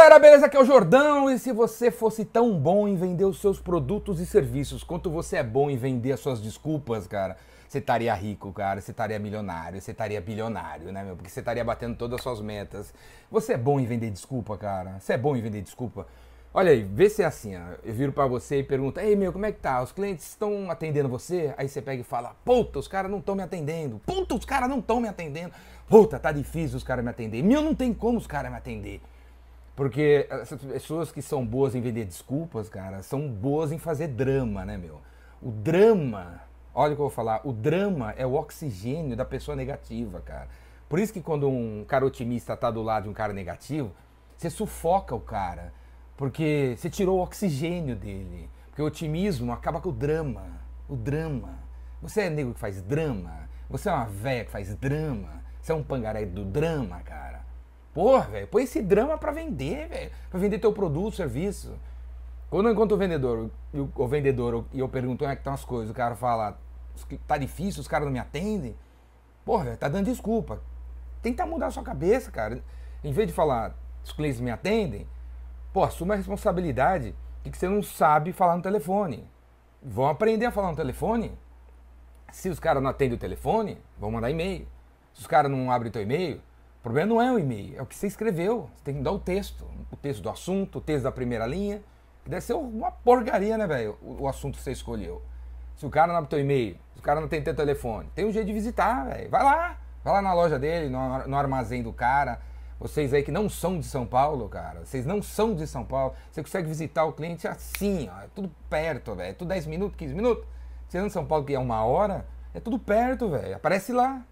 galera, beleza? Aqui é o Jordão e se você fosse tão bom em vender os seus produtos e serviços quanto você é bom em vender as suas desculpas, cara, você estaria rico, cara, você estaria milionário, você estaria bilionário, né, meu? Porque você estaria batendo todas as suas metas. Você é bom em vender desculpa, cara? Você é bom em vender desculpa? Olha aí, vê se é assim, ó. Eu viro para você e pergunto: "Ei, meu, como é que tá? Os clientes estão atendendo você?" Aí você pega e fala: "Puta, os caras não estão me atendendo. Puta, os caras não estão me atendendo. Puta, tá difícil os caras me atender. Meu, não tem como os caras me atender." Porque essas pessoas que são boas em vender desculpas, cara, são boas em fazer drama, né, meu? O drama, olha o que eu vou falar, o drama é o oxigênio da pessoa negativa, cara. Por isso que quando um cara otimista tá do lado de um cara negativo, você sufoca o cara porque você tirou o oxigênio dele. Porque o otimismo acaba com o drama. O drama. Você é nego que faz drama. Você é uma véia que faz drama. Você é um pangaré do drama, cara. Porra, velho, põe esse drama para vender, velho. Pra vender teu produto, serviço. Quando eu encontro o vendedor, o, vendedor, e eu pergunto onde é que estão as coisas, o cara fala, tá difícil, os caras não me atendem. Porra, velho, tá dando desculpa. Tenta mudar a sua cabeça, cara. Em vez de falar, os clientes me atendem, Pô, assuma a responsabilidade de que você não sabe falar no telefone. Vão aprender a falar no telefone. Se os caras não atendem o telefone, vão mandar e-mail. Se os caras não abrem o teu e-mail, o problema não é o e-mail, é o que você escreveu. Você tem que dar o texto. O texto do assunto, o texto da primeira linha. Que deve ser uma porcaria, né, velho? O, o, assunto que você escolheu. Se o cara não abre teu e-mail, se o cara não tem teu telefone, tem um jeito de visitar, velho. Vai lá. Vai lá na loja dele, no, no armazém do cara vocês aí que não são de São Paulo, cara, vocês não são de São Paulo, você consegue visitar o cliente assim, ó, é tudo perto, velho. É tudo 10 minutos, 15 minutos. Você anda em São Paulo que é uma hora, é tudo perto, velho. Aparece lá.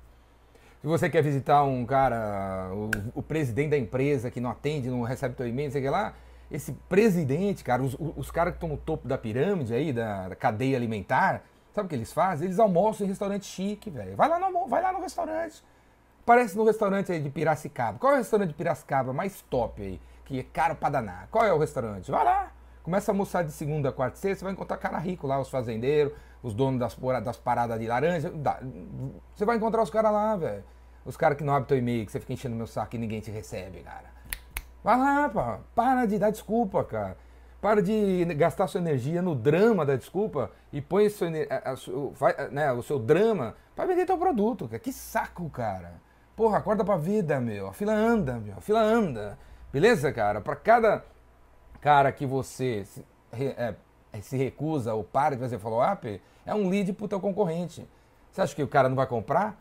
Se você quer visitar um cara, o, o, presidente da empresa que não atende, não recebe teu e-mail, sei lá, esse presidente, cara, os, os caras que estão no topo da pirâmide aí, da, da, cadeia alimentar, sabe o que eles fazem? Eles almoçam em restaurante chique, velho. Vai lá no, vai lá no restaurante. Parece no restaurante aí de Piracicaba. Qual é o restaurante de Piracicaba mais top aí? Que é caro pra danar. Qual é o restaurante? Vai lá. Começa a almoçar de segunda, quarta e sexta, você vai encontrar cara rico lá, os fazendeiros, os donos das, das paradas de laranja. Você vai encontrar os caras lá, velho. Os caras que não abrem teu e-mail, que você fica enchendo meu saco e ninguém te recebe, cara. Vai lá, pá. Para de dar desculpa, cara. Para de gastar sua energia no drama da desculpa e põe a, a, a, né, o seu drama para vender teu produto, cara. Que saco, cara. Porra, acorda pra vida, meu. A fila anda, meu. A fila anda. Beleza, cara? Para cada cara que você se, é, é, se recusa ou para de fazer follow-up, é um lead pro teu concorrente. Você acha que o cara não vai comprar?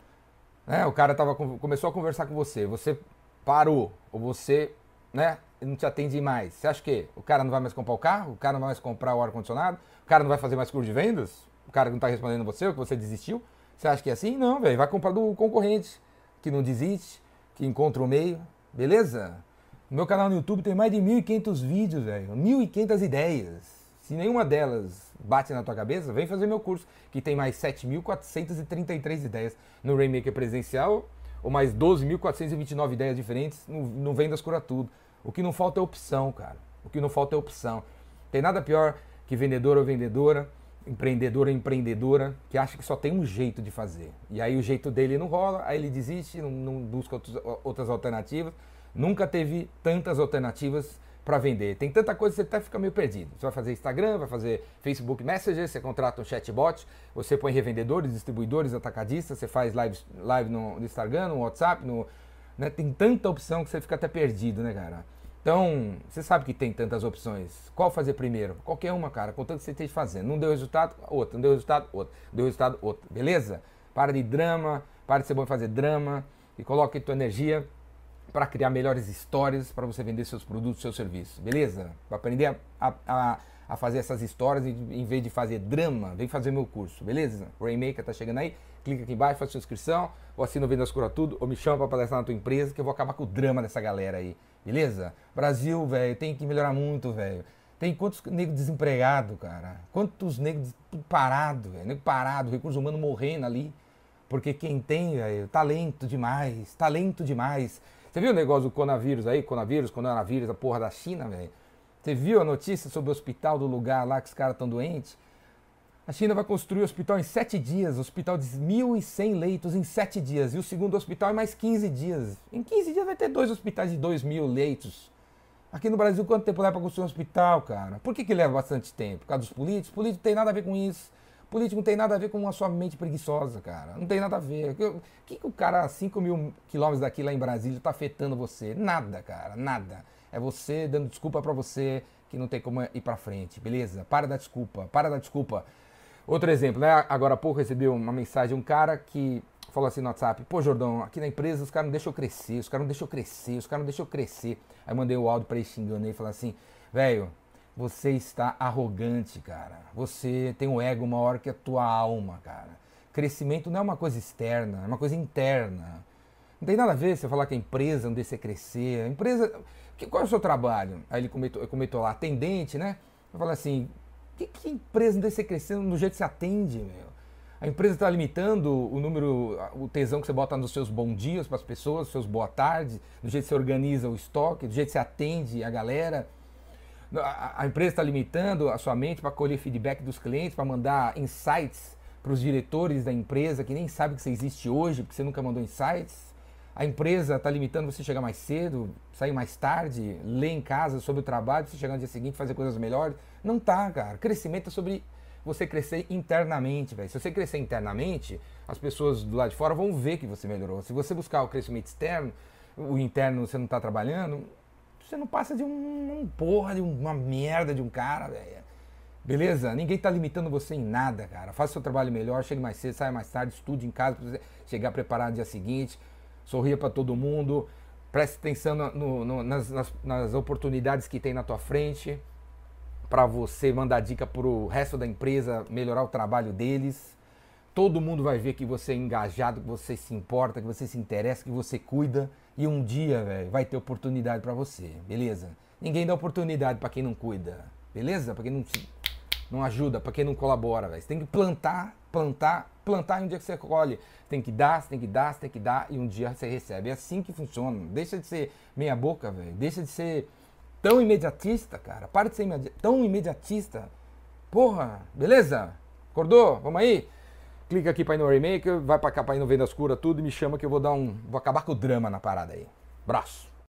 Né? O cara tava, começou a conversar com você, você parou, ou você né, não te atende mais. Você acha que o cara não vai mais comprar o carro? O cara não vai mais comprar o ar-condicionado? O cara não vai fazer mais curso de vendas? O cara não está respondendo você, ou que você desistiu? Você acha que é assim? Não, velho. Vai comprar do concorrente que não desiste, que encontra o meio, beleza? No meu canal no YouTube tem mais de 1.500 vídeos, velho. 1.500 ideias. Se nenhuma delas bate na tua cabeça, vem fazer meu curso, que tem mais 7.433 ideias no Rainmaker presencial, ou mais 12.429 ideias diferentes no, no Vendas Cura Tudo. O que não falta é opção, cara. O que não falta é opção. Tem nada pior que vendedor ou vendedora empreendedor ou empreendedora que acha que só tem um jeito de fazer. E aí o jeito dele não rola, aí ele desiste, não, não busca outros, outras alternativas. Nunca teve tantas alternativas para vender. Tem tanta coisa que você até fica meio perdido. Você vai fazer Instagram, vai fazer Facebook Messenger, você contrata um chatbot, você põe revendedores, distribuidores, atacadistas, você faz live, live no, Instagram, no WhatsApp, no, né? tem tanta opção que você fica até perdido, né, cara? Então, você sabe que tem tantas opções. Qual fazer primeiro? Qualquer uma, cara, contanto que você esteja fazendo. Não deu resultado, outra. Não deu resultado, outra. Deu resultado, outra. Beleza? Para de drama, para de ser bom em fazer drama e coloque tua energia para criar melhores histórias para você vender seus produtos, seus serviços. Beleza? Para aprender a, a, a, fazer essas histórias em vez de fazer drama, vem fazer meu curso. Beleza? Rainmaker tá chegando aí. Clica aqui embaixo, faz sua inscrição, ou assina o Vendas Cura Tudo, ou me chama para palestrar na tua empresa que eu vou acabar com o drama dessa galera aí. Beleza? Brasil, velho, tem que melhorar muito, velho. Tem quantos negros desempregados, cara? Quantos negros parados, velho? Nego parado, recurso humano morrendo ali. Porque quem tem, velho, talento demais, talento demais. Você viu o negócio do coronavírus aí? Coronavírus, coronavírus, a porra da China, velho? Você viu a notícia sobre o hospital do lugar lá que os caras estão doentes? A China vai construir o hospital em sete dias, hospital de 1.100 leitos em sete dias, e o segundo hospital é mais 15 dias. Em 15 dias vai ter dois hospitais de 2 mil leitos. Aqui no Brasil, quanto tempo leva para construir um hospital, cara? Por que, que leva bastante tempo? Por causa dos políticos? Político tem nada a ver com isso. Político não tem nada a ver com a sua mente preguiçosa, cara. Não tem nada a ver. O que, que o cara a 5 mil quilômetros daqui lá em Brasília tá afetando você? Nada, cara, nada. É você dando desculpa para você que não tem como ir para frente, beleza? Para da desculpa, para da desculpa. Outro exemplo, né? Agora há pouco recebi uma mensagem de um cara que falou assim no WhatsApp: Pô, Jordão, aqui na empresa os caras não deixam eu crescer, os caras não deixam eu crescer, os caras não deixam eu crescer. Aí mandei o áudio pra ele xingando ele e falou assim: Velho, você está arrogante, cara. Você tem um ego maior que a tua alma, cara. Crescimento não é uma coisa externa, é uma coisa interna. Não tem nada a ver você falar que a empresa não deixa você crescer. A empresa. Qual é o seu trabalho? Aí ele comentou, comentou lá, atendente, né? Eu falei assim: que, que empresa não deixa você crescer no jeito que você atende, meu? A empresa está limitando o número, o tesão que você bota nos seus bons dias para as pessoas, nos seus boa tarde, do jeito que você organiza o estoque, do jeito que você atende a galera. A, empresa está limitando a sua mente para colher feedback dos clientes, para mandar insights para os diretores da empresa que nem sabem que você existe hoje, porque você nunca mandou insights. A empresa está limitando você chegar mais cedo, sair mais tarde, ler em casa sobre o trabalho, você chegar no dia seguinte fazer coisas melhores. Não tá, cara. Crescimento é sobre você crescer internamente, velho. Se você crescer internamente, as pessoas do lado de fora vão ver que você melhorou. Se você buscar o crescimento externo, o interno você não está trabalhando, você não passa de um, um porra, de uma merda de um cara, velho. Beleza? Ninguém está limitando você em nada, cara. Faça seu trabalho melhor, chegue mais cedo, saia mais tarde, estude em casa para você chegar preparado no dia seguinte, sorria para todo mundo, preste atenção no, no, nas, nas, nas, oportunidades que tem na tua frente para você mandar dica para o resto da empresa melhorar o trabalho deles. Todo mundo vai ver que você é engajado, que você se importa, que você se interessa, que você cuida. E um dia, velho, vai ter oportunidade para você, beleza? Ninguém dá oportunidade para quem não cuida, beleza? Para quem não, não ajuda, para quem não colabora, velho. Você tem que plantar, plantar, plantar e um dia que você colhe. Tem que dar, você tem que dar, você tem que dar e um dia você recebe. É assim que funciona. Deixa de ser meia boca, velho. Deixa de ser tão imediatista, cara. Para de ser imedi tão imediatista. Porra, beleza? Acordou? Vamos aí? Clica aqui para ir no Remaker, vai para cá para ir no Vendas Cura, tudo e me chama que eu vou dar um. Vou acabar com o drama na parada aí. Braço.